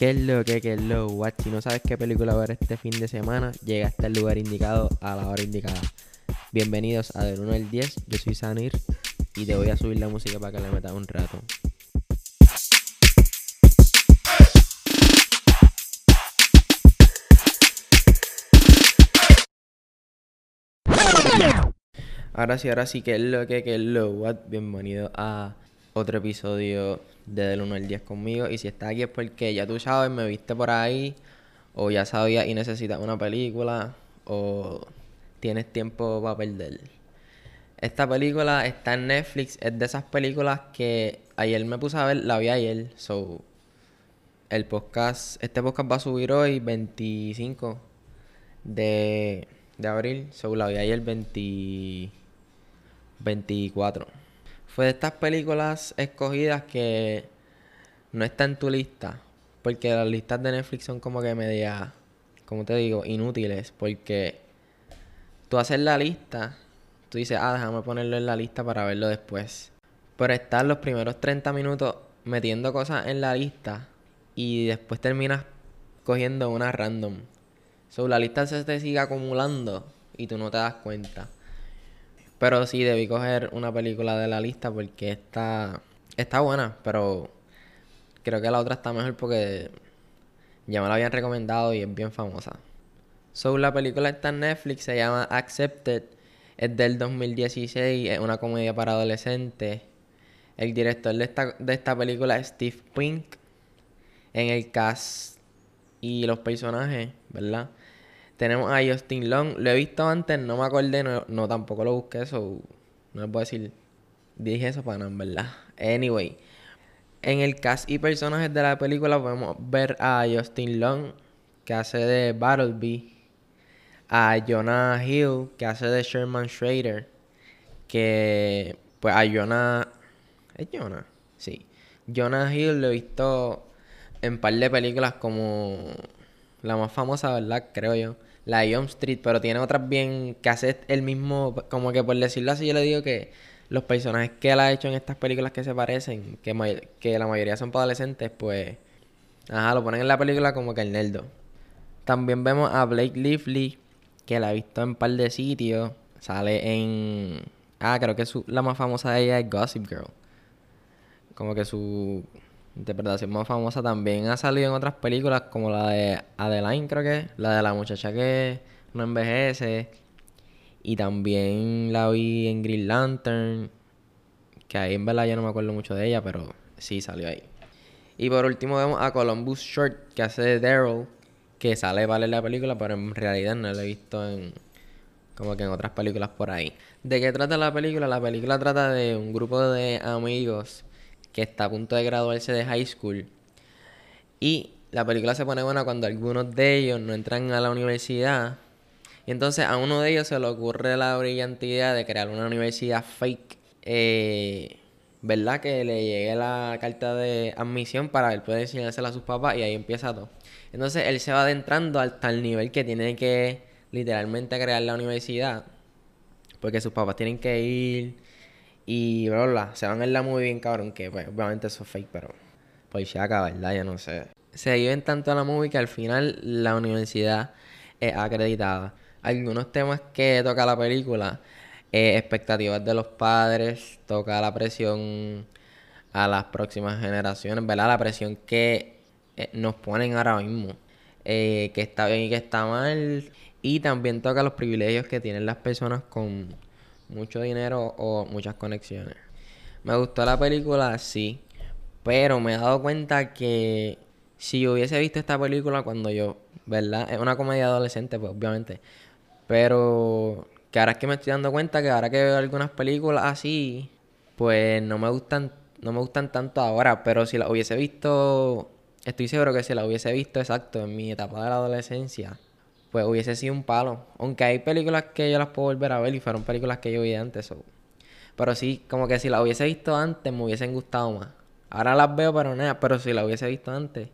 ¿Qué es lo que, qué es lo what? Si no sabes qué película ver este fin de semana, llega hasta el lugar indicado a la hora indicada. Bienvenidos a Del 1 al 10, yo soy Sanir y te voy a subir la música para que le metas un rato. Ahora sí, ahora sí, que es lo que, que es lo what? Bienvenido a otro episodio de Del 1 al 10 conmigo. Y si estás aquí es porque ya tú sabes, me viste por ahí, o ya sabías y necesitas una película, o tienes tiempo para perder. Esta película está en Netflix, es de esas películas que ayer me puse a ver, la vi ayer, so el podcast, este podcast va a subir hoy 25 de, de abril, so la vi ayer 20, 24. Fue de estas películas escogidas que no está en tu lista, porque las listas de Netflix son como que media, como te digo, inútiles, porque tú haces la lista, tú dices, ah, déjame ponerlo en la lista para verlo después. Pero estar los primeros 30 minutos metiendo cosas en la lista y después terminas cogiendo una random. So, la lista se te sigue acumulando y tú no te das cuenta. Pero sí, debí coger una película de la lista porque está, está buena, pero creo que la otra está mejor porque ya me la habían recomendado y es bien famosa. So, la película está en Netflix, se llama Accepted, es del 2016, es una comedia para adolescentes. El director de esta, de esta película es Steve Pink. En el cast y los personajes, ¿verdad? Tenemos a Justin Long. Lo he visto antes, no me acordé, no, tampoco lo busqué, eso no les puedo decir. Dije eso para nada, ¿verdad? Anyway, en el cast y personajes de la película podemos ver a Justin Long, que hace de Battleby, a Jonah Hill, que hace de Sherman Schrader, que pues a Jonah... ¿Es Jonah? Sí. Jonah Hill lo he visto en un par de películas como la más famosa, ¿verdad? Creo yo. La de Street, pero tiene otras bien que hace el mismo, como que por decirlo así, yo le digo que los personajes que él ha hecho en estas películas que se parecen, que, que la mayoría son para adolescentes, pues, ajá, lo ponen en la película como que el nerdo. También vemos a Blake Lively, que la he visto en un par de sitios. Sale en. Ah, creo que su, la más famosa de ella es Gossip Girl. Como que su interpretación más famosa también ha salido en otras películas como la de Adeline creo que la de la muchacha que no envejece y también la vi en Green Lantern que ahí en verdad yo no me acuerdo mucho de ella pero sí salió ahí y por último vemos a Columbus Short que hace de Daryl que sale vale la película pero en realidad no la he visto en como que en otras películas por ahí. ¿De qué trata la película? La película trata de un grupo de amigos que está a punto de graduarse de high school. Y la película se pone buena cuando algunos de ellos no entran a la universidad. Y entonces a uno de ellos se le ocurre la brillante idea de crear una universidad fake. Eh, ¿Verdad? Que le llegue la carta de admisión para él poder enseñársela a sus papás y ahí empieza todo. Entonces él se va adentrando hasta el nivel que tiene que literalmente crear la universidad. Porque sus papás tienen que ir y bla, se van en la muy bien, cabrón, que pues, obviamente eso es fake, pero pues se acaba, ¿verdad? Ya no sé. Se viven tanto a la movie que al final la universidad es acreditada. Algunos temas que toca la película, eh, expectativas de los padres, toca la presión a las próximas generaciones, ¿verdad? La presión que eh, nos ponen ahora mismo, eh, que está bien y que está mal. Y también toca los privilegios que tienen las personas con mucho dinero o muchas conexiones. Me gustó la película, sí, pero me he dado cuenta que si hubiese visto esta película cuando yo, ¿verdad? Es una comedia adolescente, pues obviamente. Pero que ahora es que me estoy dando cuenta que ahora que veo algunas películas así, pues no me gustan, no me gustan tanto ahora, pero si la hubiese visto, estoy seguro que si la hubiese visto exacto en mi etapa de la adolescencia, pues hubiese sido un palo. Aunque hay películas que yo las puedo volver a ver y fueron películas que yo vi antes. Pero sí, como que si las hubiese visto antes me hubiesen gustado más. Ahora las veo, pero nada, pero si las hubiese visto antes,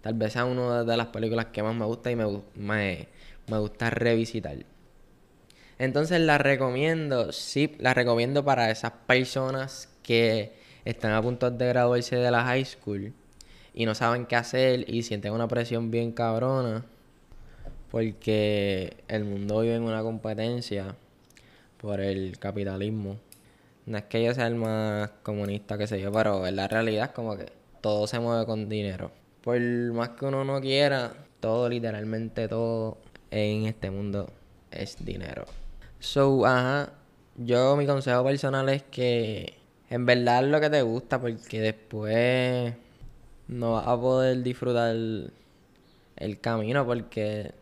tal vez sea una de las películas que más me gusta y me, me, me gusta revisitar. Entonces la recomiendo, sí, la recomiendo para esas personas que están a punto de graduarse de la high school y no saben qué hacer y sienten una presión bien cabrona porque el mundo vive en una competencia por el capitalismo. No es que yo sea el más comunista que sé yo, pero en la realidad es como que todo se mueve con dinero. Por más que uno no quiera, todo, literalmente todo en este mundo es dinero. So, ajá, yo mi consejo personal es que en verdad lo que te gusta, porque después no vas a poder disfrutar el camino, porque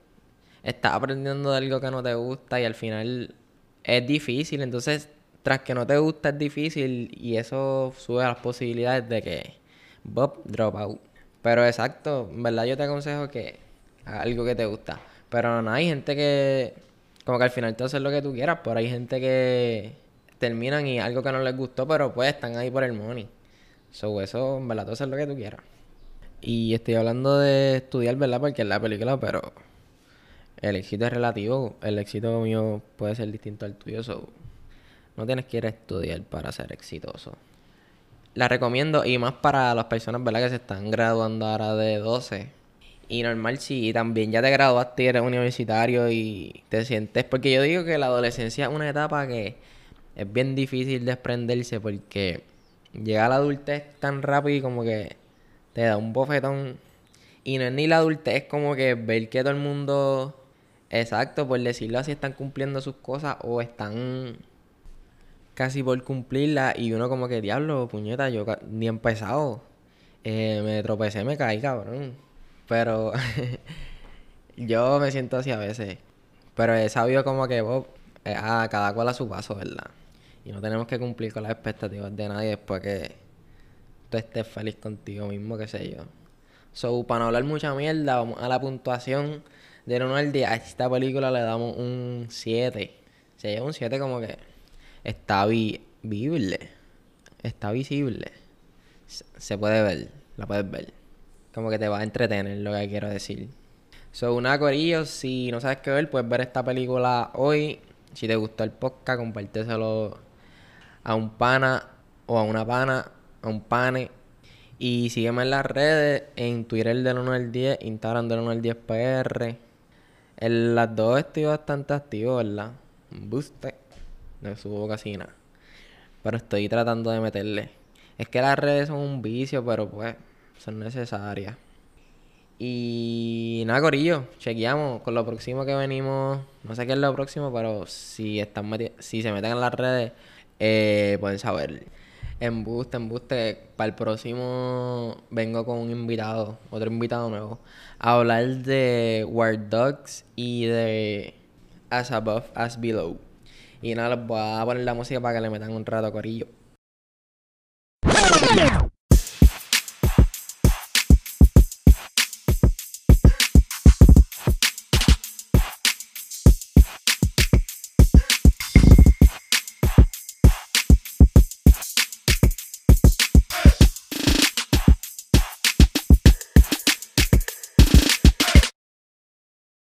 estás aprendiendo de algo que no te gusta y al final es difícil. Entonces, tras que no te gusta, es difícil y eso sube las posibilidades de que Bob drop out. Pero exacto, en verdad yo te aconsejo que hagas algo que te gusta. Pero no hay gente que, como que al final te haces lo que tú quieras, pero hay gente que terminan y algo que no les gustó, pero pues están ahí por el money. So, eso, en verdad, tú haces lo que tú quieras. Y estoy hablando de estudiar, ¿verdad? Porque es la película, pero el éxito es relativo. El éxito mío puede ser distinto al tuyo. So, no tienes que ir a estudiar para ser exitoso. La recomiendo y más para las personas, ¿verdad? Que se están graduando ahora de 12. Y normal si también ya te graduaste y eres universitario y te sientes... Porque yo digo que la adolescencia es una etapa que es bien difícil desprenderse porque llega a la adultez tan rápido y como que te da un bofetón. Y no es ni la adultez, es como que ver que todo el mundo Exacto, por decirlo así, están cumpliendo sus cosas o están casi por cumplirlas y uno como que, diablo, puñeta, yo ni he empezado. Eh, me tropecé, me caí, cabrón. Pero yo me siento así a veces. Pero he sabido como que vos, eh, a cada cual a su paso, ¿verdad? Y no tenemos que cumplir con las expectativas de nadie después que tú estés feliz contigo mismo, qué sé yo. So, para no hablar mucha mierda, vamos a la puntuación de 1 al 10, a esta película le damos un 7. Se lleva un 7 como que está visible. Está visible. Se puede ver, la puedes ver. Como que te va a entretener, lo que quiero decir. So, una corillo, si no sabes qué ver, puedes ver esta película hoy. Si te gustó el podcast, compárteselo a un pana o a una pana, a un pane. Y sígueme en las redes, en Twitter del 1 al 10, Instagram del 1 al 10 PR. En las dos estoy bastante activo, ¿verdad? Booster. No subo casi. Pero estoy tratando de meterle. Es que las redes son un vicio, pero pues son necesarias. Y nada, Corillo, chequeamos con lo próximo que venimos. No sé qué es lo próximo, pero si están si se meten en las redes, eh, pueden saber. Embuste, embuste. Para el próximo vengo con un invitado, otro invitado nuevo, a hablar de War Dogs y de As Above, As Below. Y nada, les voy a poner la música para que le metan un rato a corillo.